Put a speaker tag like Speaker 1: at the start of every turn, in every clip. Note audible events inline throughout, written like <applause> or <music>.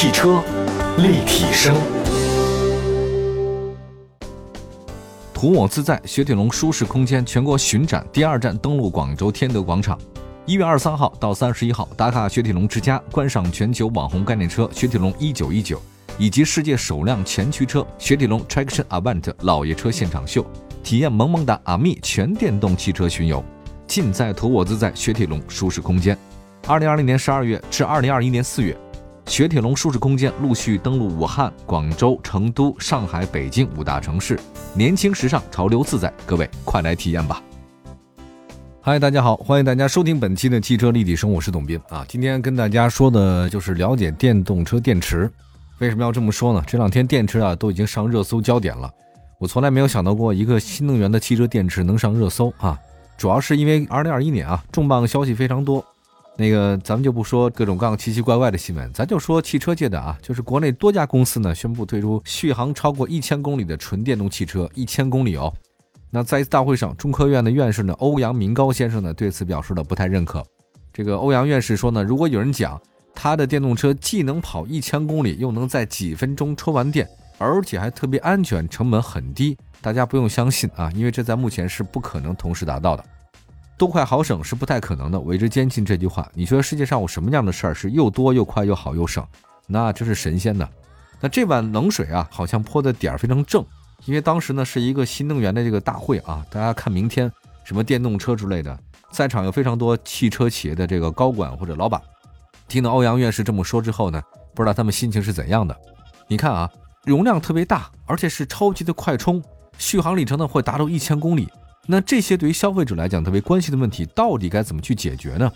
Speaker 1: 汽车立体声，图我自在，雪铁龙舒适空间全国巡展第二站登陆广州天德广场，一月二十三号到三十一号，打卡雪铁龙之家，观赏全球网红概念车雪铁龙一九一九，以及世界首辆前驱车雪铁龙 Traction Avant 老爷车现场秀，体验萌萌哒阿密全电动汽车巡游，尽在图我自在雪铁龙舒适空间。二零二零年十二月至二零二一年四月。雪铁龙舒适空间陆续登陆武汉、广州、成都、上海、北京五大城市，年轻时尚，潮流自在，各位快来体验吧！嗨，大家好，欢迎大家收听本期的汽车立体声，我是董斌啊。今天跟大家说的就是了解电动车电池。为什么要这么说呢？这两天电池啊都已经上热搜焦点了。我从来没有想到过一个新能源的汽车电池能上热搜啊，主要是因为二零二一年啊重磅消息非常多。那个，咱们就不说各种各样奇奇怪怪的新闻，咱就说汽车界的啊，就是国内多家公司呢宣布推出续航超过一千公里的纯电动汽车，一千公里哦。那在一次大会上，中科院的院士呢欧阳明高先生呢对此表示了不太认可。这个欧阳院士说呢，如果有人讲他的电动车既能跑一千公里，又能在几分钟充完电，而且还特别安全，成本很低，大家不用相信啊，因为这在目前是不可能同时达到的。多快好省是不太可能的，我一直坚信这句话。你说世界上有什么样的事儿是又多又快又好又省？那真是神仙呢。那这碗冷水啊，好像泼的点儿非常正，因为当时呢是一个新能源的这个大会啊，大家看明天什么电动车之类的，在场有非常多汽车企业的这个高管或者老板。听到欧阳院士这么说之后呢，不知道他们心情是怎样的。你看啊，容量特别大，而且是超级的快充，续航里程呢会达到一千公里。那这些对于消费者来讲特别关心的问题，到底该怎么去解决呢？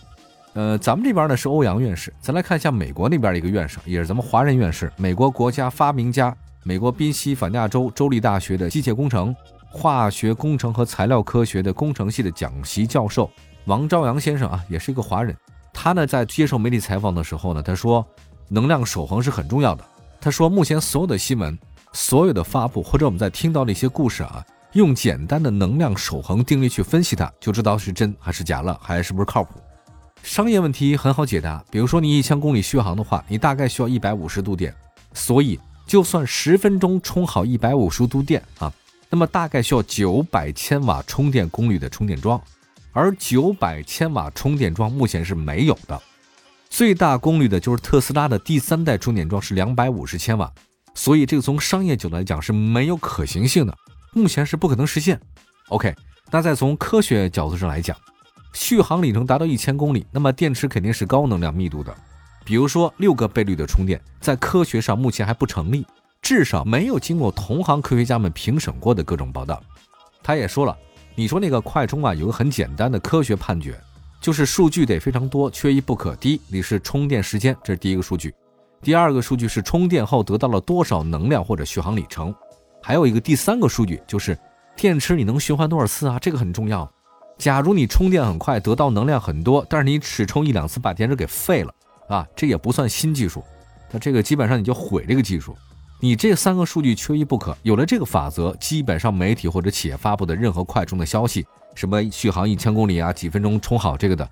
Speaker 1: 呃，咱们这边呢是欧阳院士，咱来看一下美国那边的一个院士，也是咱们华人院士，美国国家发明家、美国宾夕法尼亚州州立大学的机械工程、化学工程和材料科学的工程系的讲席教授王朝阳先生啊，也是一个华人。他呢在接受媒体采访的时候呢，他说能量守恒是很重要的。他说目前所有的新闻、所有的发布或者我们在听到的一些故事啊。用简单的能量守恒定律去分析它，就知道是真还是假了，还是不是靠谱。商业问题很好解答，比如说你一千公里续航的话，你大概需要一百五十度电，所以就算十分钟充好一百五十度电啊，那么大概需要九百千瓦充电功率的充电桩，而九百千瓦充电桩目前是没有的，最大功率的就是特斯拉的第三代充电桩是两百五十千瓦，所以这个从商业角度来讲是没有可行性的。目前是不可能实现。OK，那再从科学角度上来讲，续航里程达到一千公里，那么电池肯定是高能量密度的。比如说六个倍率的充电，在科学上目前还不成立，至少没有经过同行科学家们评审过的各种报道。他也说了，你说那个快充啊，有个很简单的科学判决，就是数据得非常多，缺一不可。第一，你是充电时间，这是第一个数据；第二个数据是充电后得到了多少能量或者续航里程。还有一个第三个数据就是电池你能循环多少次啊？这个很重要。假如你充电很快，得到能量很多，但是你只充一两次把电池给废了啊，这也不算新技术，那这个基本上你就毁这个技术。你这三个数据缺一不可，有了这个法则，基本上媒体或者企业发布的任何快充的消息，什么续航一千公里啊，几分钟充好这个的，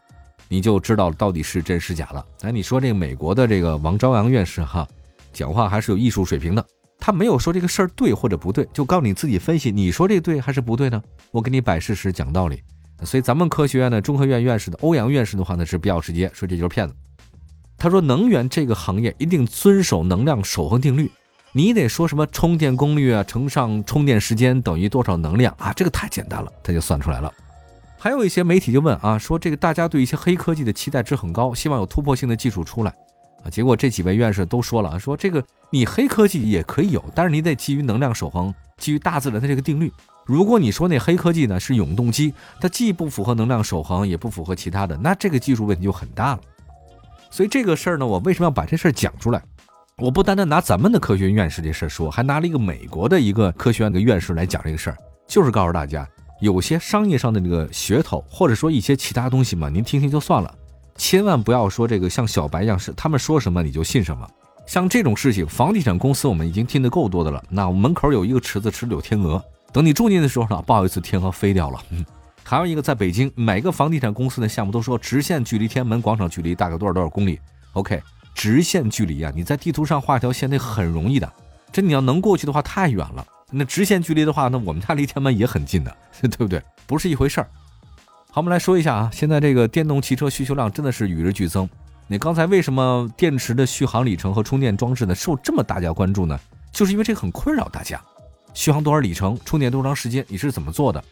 Speaker 1: 你就知道到底是真是假了。哎，你说这个美国的这个王朝阳院士哈，讲话还是有艺术水平的。他没有说这个事儿对或者不对，就告诉你自己分析，你说这对还是不对呢？我给你摆事实讲道理。所以咱们科学院的中科院院士的欧阳院士的话呢是比较直接，说这就是骗子。他说能源这个行业一定遵守能量守恒定律，你得说什么充电功率啊乘上充电时间等于多少能量啊，这个太简单了，他就算出来了。还有一些媒体就问啊，说这个大家对一些黑科技的期待值很高，希望有突破性的技术出来。啊，结果这几位院士都说了，说这个你黑科技也可以有，但是你得基于能量守恒，基于大自然的这个定律。如果你说那黑科技呢是永动机，它既不符合能量守恒，也不符合其他的，那这个技术问题就很大了。所以这个事儿呢，我为什么要把这事儿讲出来？我不单单拿咱们的科学院士这事儿说，还拿了一个美国的一个科学院的院士来讲这个事儿，就是告诉大家，有些商业上的这个噱头，或者说一些其他东西嘛，您听听就算了。千万不要说这个像小白一样，是他们说什么你就信什么。像这种事情，房地产公司我们已经听得够多的了。那我们门口有一个池子，池里有天鹅。等你住进的时候呢，不好意思，天鹅飞掉了。嗯，<laughs> 还有一个在北京，每个房地产公司的项目都说直线距离天安门广场距离大概多少多少公里。OK，直线距离啊，你在地图上画条线那很容易的，这你要能过去的话太远了。那直线距离的话，那我们家离天安门也很近的，<laughs> 对不对？不是一回事儿。好，我们来说一下啊，现在这个电动汽车需求量真的是与日俱增。你刚才为什么电池的续航里程和充电装置呢受这么大家关注呢？就是因为这很困扰大家。续航多少里程，充电多长时间，你是怎么做的？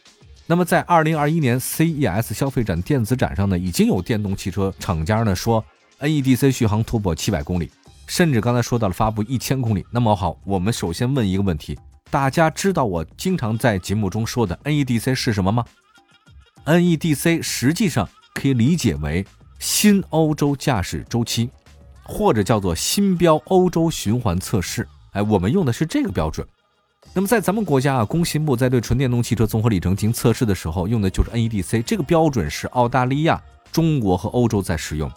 Speaker 1: 那么在二零二一年 CES 消费展电子展上呢，已经有电动汽车厂家呢说 NEDC 续航突破七百公里，甚至刚才说到了发布一千公里。那么好，我们首先问一个问题：大家知道我经常在节目中说的 NEDC 是什么吗？NEDC 实际上可以理解为。新欧洲驾驶周期，或者叫做新标欧洲循环测试，哎，我们用的是这个标准。那么在咱们国家啊，工信部在对纯电动汽车综合里程进行测试的时候，用的就是 NEDC 这个标准，是澳大利亚、中国和欧洲在使用。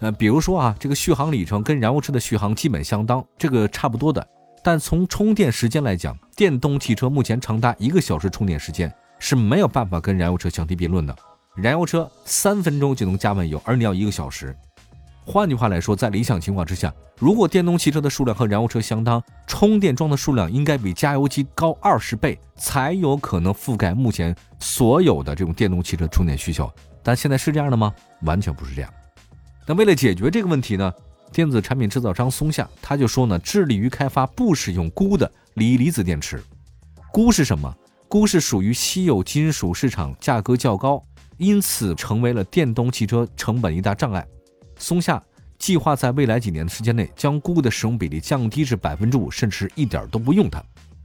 Speaker 1: 呃，比如说啊，这个续航里程跟燃油车的续航基本相当，这个差不多的。但从充电时间来讲，电动汽车目前长达一个小时充电时间是没有办法跟燃油车相提并论的。燃油车三分钟就能加满油，而你要一个小时。换句话来说，在理想情况之下，如果电动汽车的数量和燃油车相当，充电桩的数量应该比加油机高二十倍，才有可能覆盖目前所有的这种电动汽车充电需求。但现在是这样的吗？完全不是这样。那为了解决这个问题呢，电子产品制造商松下他就说呢，致力于开发不使用钴的锂离子电池。钴是什么？钴是属于稀有金属市场，价格较高。因此，成为了电动汽车成本一大障碍。松下计划在未来几年的时间内，将钴的使用比例降低至百分之五，甚至一点都不用它。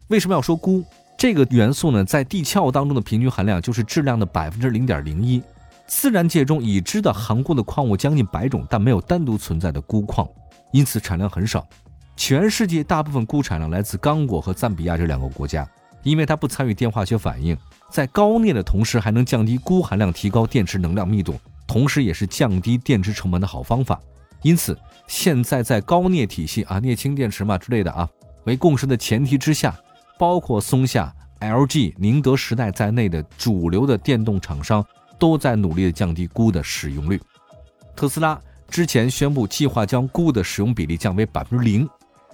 Speaker 1: 为什么要说钴这个元素呢？在地壳当中的平均含量就是质量的百分之零点零一。自然界中已知的含钴的矿物将近百种，但没有单独存在的钴矿，因此产量很少。全世界大部分钴产量来自刚果和赞比亚这两个国家，因为它不参与电化学反应。在高镍的同时，还能降低钴含量，提高电池能量密度，同时也是降低电池成本的好方法。因此，现在在高镍体系啊，镍氢电池嘛之类的啊为共识的前提之下，包括松下、LG、宁德时代在内的主流的电动厂商都在努力的降低钴的使用率。特斯拉之前宣布计划将钴的使用比例降为百分之零。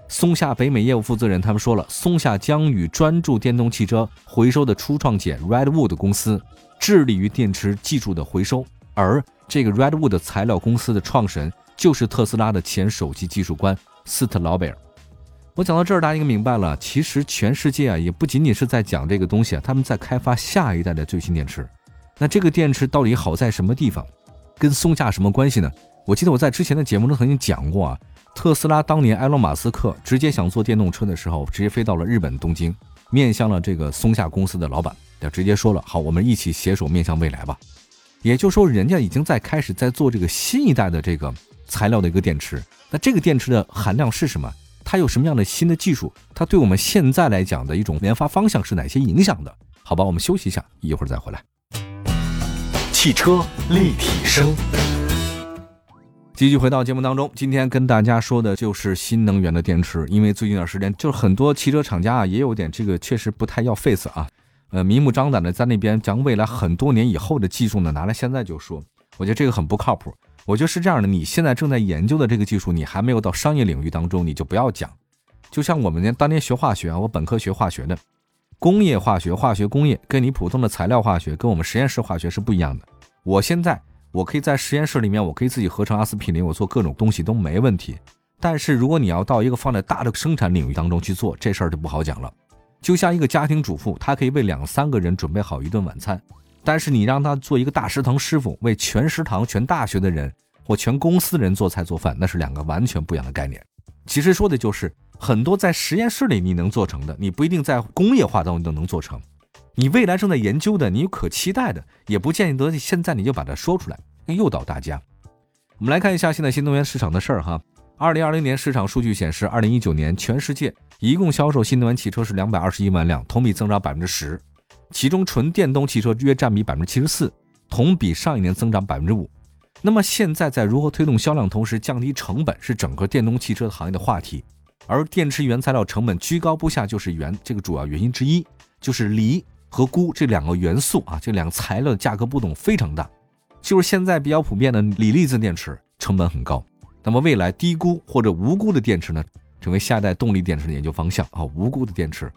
Speaker 1: 松下北美业务负责人他们说了，松下将与专注电动汽车回收的初创企业 Redwood 公司致力于电池技术的回收，而这个 Redwood 材料公司的创始人就是特斯拉的前首席技术官斯特劳贝尔。我讲到这儿，大家应该明白了，其实全世界啊也不仅仅是在讲这个东西啊，他们在开发下一代的最新电池。那这个电池到底好在什么地方？跟松下什么关系呢？我记得我在之前的节目中曾经讲过啊。特斯拉当年，埃隆·马斯克直接想做电动车的时候，直接飞到了日本东京，面向了这个松下公司的老板，就直接说了：“好，我们一起携手面向未来吧。”也就是说，人家已经在开始在做这个新一代的这个材料的一个电池。那这个电池的含量是什么？它有什么样的新的技术？它对我们现在来讲的一种研发方向是哪些影响的？好吧，我们休息一下，一会儿再回来。
Speaker 2: 汽车立体声。
Speaker 1: 继续回到节目当中，今天跟大家说的就是新能源的电池。因为最近一段时间，就是很多汽车厂家啊，也有点这个确实不太要 face 啊，呃，明目张胆的在那边将未来很多年以后的技术呢拿来现在就说，我觉得这个很不靠谱。我觉得是这样的，你现在正在研究的这个技术，你还没有到商业领域当中，你就不要讲。就像我们年当年学化学啊，我本科学化学的，工业化学、化学工业跟你普通的材料化学跟我们实验室化学是不一样的。我现在。我可以在实验室里面，我可以自己合成阿司匹林，我做各种东西都没问题。但是如果你要到一个放在大的生产领域当中去做，这事儿就不好讲了。就像一个家庭主妇，她可以为两三个人准备好一顿晚餐，但是你让她做一个大食堂师傅，为全食堂、全大学的人或全公司人做菜做饭，那是两个完全不一样的概念。其实说的就是很多在实验室里你能做成的，你不一定在工业化当中都能做成。你未来正在研究的，你有可期待的，也不见得现在你就把它说出来，诱导大家。我们来看一下现在新能源市场的事儿哈。二零二零年市场数据显示，二零一九年全世界一共销售新能源汽车是两百二十一万辆，同比增长百分之十，其中纯电动汽车约占比百分之七十四，同比上一年增长百分之五。那么现在在如何推动销量，同时降低成本，是整个电动汽车行业的话题。而电池原材料成本居高不下，就是原这个主要原因之一，就是锂。和钴这两个元素啊，这两个材料的价格波动非常大，就是现在比较普遍的锂离子电池成本很高，那么未来低钴或者无辜的电池呢，成为下一代动力电池的研究方向啊。无辜的电池。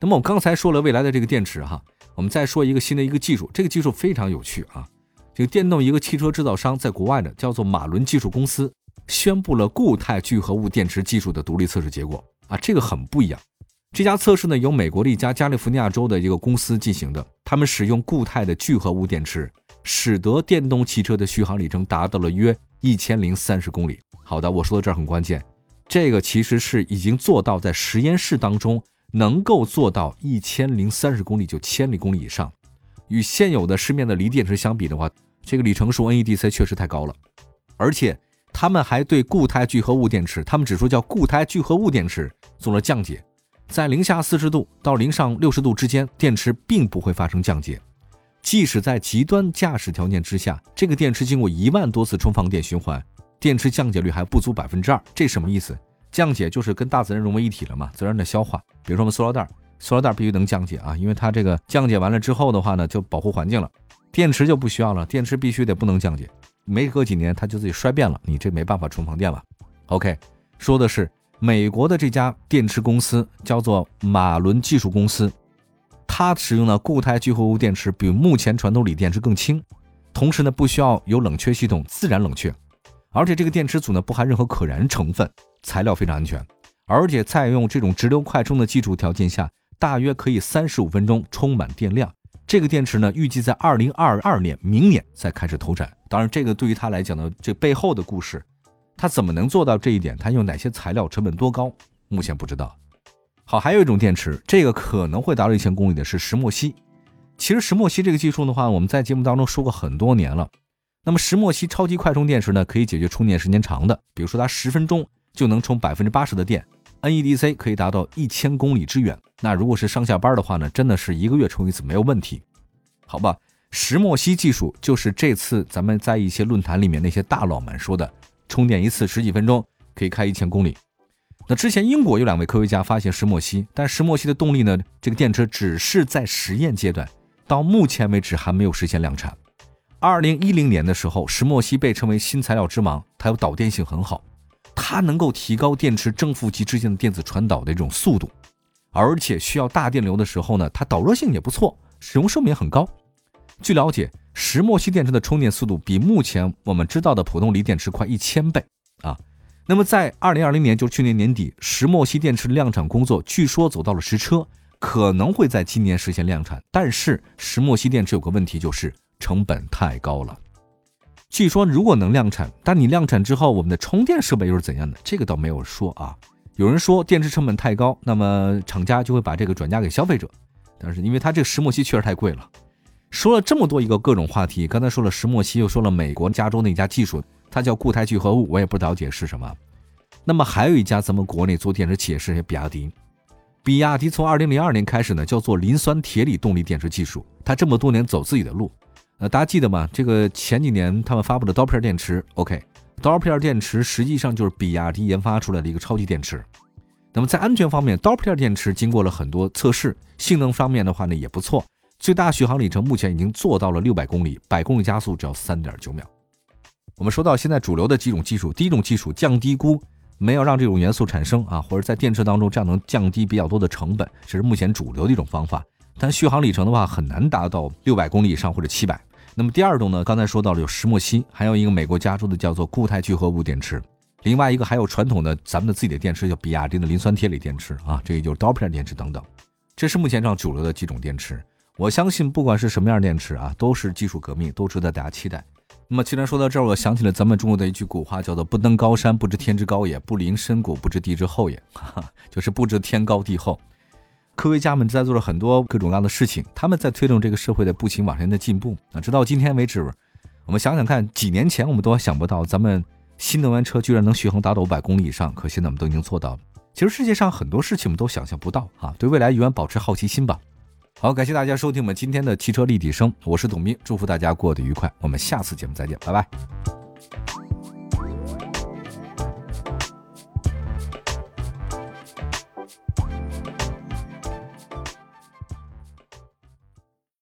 Speaker 1: 那么我刚才说了未来的这个电池哈，我们再说一个新的一个技术，这个技术非常有趣啊。这个电动一个汽车制造商在国外的叫做马伦技术公司，宣布了固态聚合物电池技术的独立测试结果啊，这个很不一样。这家测试呢，由美国的一家加利福尼亚州的一个公司进行的。他们使用固态的聚合物电池，使得电动汽车的续航里程达到了约一千零三十公里。好的，我说到这儿很关键，这个其实是已经做到在实验室当中能够做到一千零三十公里，就千里公里以上。与现有的市面的锂电池相比的话，这个里程数 NEDC 确实太高了。而且他们还对固态聚合物电池，他们只说叫固态聚合物电池做了降解。在零下四十度到零上六十度之间，电池并不会发生降解。即使在极端驾驶条件之下，这个电池经过一万多次充放电循环，电池降解率还不足百分之二。这什么意思？降解就是跟大自然融为一体了嘛，自然的消化。比如说我们塑料袋，塑料袋必须能降解啊，因为它这个降解完了之后的话呢，就保护环境了。电池就不需要了，电池必须得不能降解，没隔几年它就自己衰变了，你这没办法充放电了。OK，说的是。美国的这家电池公司叫做马伦技术公司，它使用的固态聚合物电池比目前传统锂电池更轻，同时呢不需要有冷却系统，自然冷却，而且这个电池组呢不含任何可燃成分，材料非常安全，而且在用这种直流快充的基础条件下，大约可以三十五分钟充满电量。这个电池呢预计在二零二二年，明年再开始投产。当然，这个对于它来讲呢，这背后的故事。它怎么能做到这一点？它用哪些材料？成本多高？目前不知道。好，还有一种电池，这个可能会达到一千公里的是石墨烯。其实石墨烯这个技术的话，我们在节目当中说过很多年了。那么石墨烯超级快充电池呢，可以解决充电时间长的，比如说它十分钟就能充百分之八十的电，NEDC 可以达到一千公里之远。那如果是上下班的话呢，真的是一个月充一次没有问题。好吧，石墨烯技术就是这次咱们在一些论坛里面那些大佬们说的。充电一次十几分钟可以开一千公里。那之前英国有两位科学家发现石墨烯，但石墨烯的动力呢？这个电池只是在实验阶段，到目前为止还没有实现量产。二零一零年的时候，石墨烯被称为新材料之王，它有导电性很好，它能够提高电池正负极之间的电子传导的这种速度，而且需要大电流的时候呢，它导热性也不错，使用寿命很高。据了解。石墨烯电池的充电速度比目前我们知道的普通锂电池快一千倍啊！那么在二零二零年，就是去年年底，石墨烯电池量产工作据说走到了实车，可能会在今年实现量产。但是石墨烯电池有个问题，就是成本太高了。据说如果能量产，但你量产之后，我们的充电设备又是怎样的？这个倒没有说啊。有人说电池成本太高，那么厂家就会把这个转嫁给消费者。但是因为它这个石墨烯确实太贵了。说了这么多一个各种话题，刚才说了石墨烯，又说了美国加州那家技术，它叫固态聚合物，我也不了解是什么。那么还有一家咱们国内做电池企业是比亚迪，比亚迪从二零零二年开始呢，叫做磷酸铁锂动力电池技术，它这么多年走自己的路。呃，大家记得吗？这个前几年他们发布的刀片电池，OK，刀片电池实际上就是比亚迪研发出来的一个超级电池。那么在安全方面，刀片电池经过了很多测试，性能方面的话呢也不错。最大续航里程目前已经做到了六百公里，百公里加速只要三点九秒。我们说到现在主流的几种技术，第一种技术降低钴，没有让这种元素产生啊，或者在电池当中这样能降低比较多的成本，这是目前主流的一种方法。但续航里程的话很难达到六百公里以上或者七百。那么第二种呢，刚才说到了有石墨烯，还有一个美国加州的叫做固态聚合物电池，另外一个还有传统的咱们的自己的电池，叫比亚迪的磷酸铁锂电池啊，这也就是刀片电池等等。这是目前上主流的几种电池。我相信，不管是什么样电池啊，都是技术革命，都值得大家期待。那么，既然说到这儿，我想起了咱们中国的一句古话，叫做“不登高山，不知天之高也；不临深谷，不知地之厚也”，哈 <laughs> 哈就是不知天高地厚。科学家们在做了很多各种各样的事情，他们在推动这个社会的不停往前的进步啊。直到今天为止，我们想想看，几年前我们都想不到，咱们新能源车居然能续航达到五百公里以上，可现在我们都已经做到了。其实世界上很多事情我们都想象不到啊。对未来永远保持好奇心吧。好，感谢大家收听我们今天的汽车立体声，我是董斌，祝福大家过得愉快，我们下次节目再见，拜拜。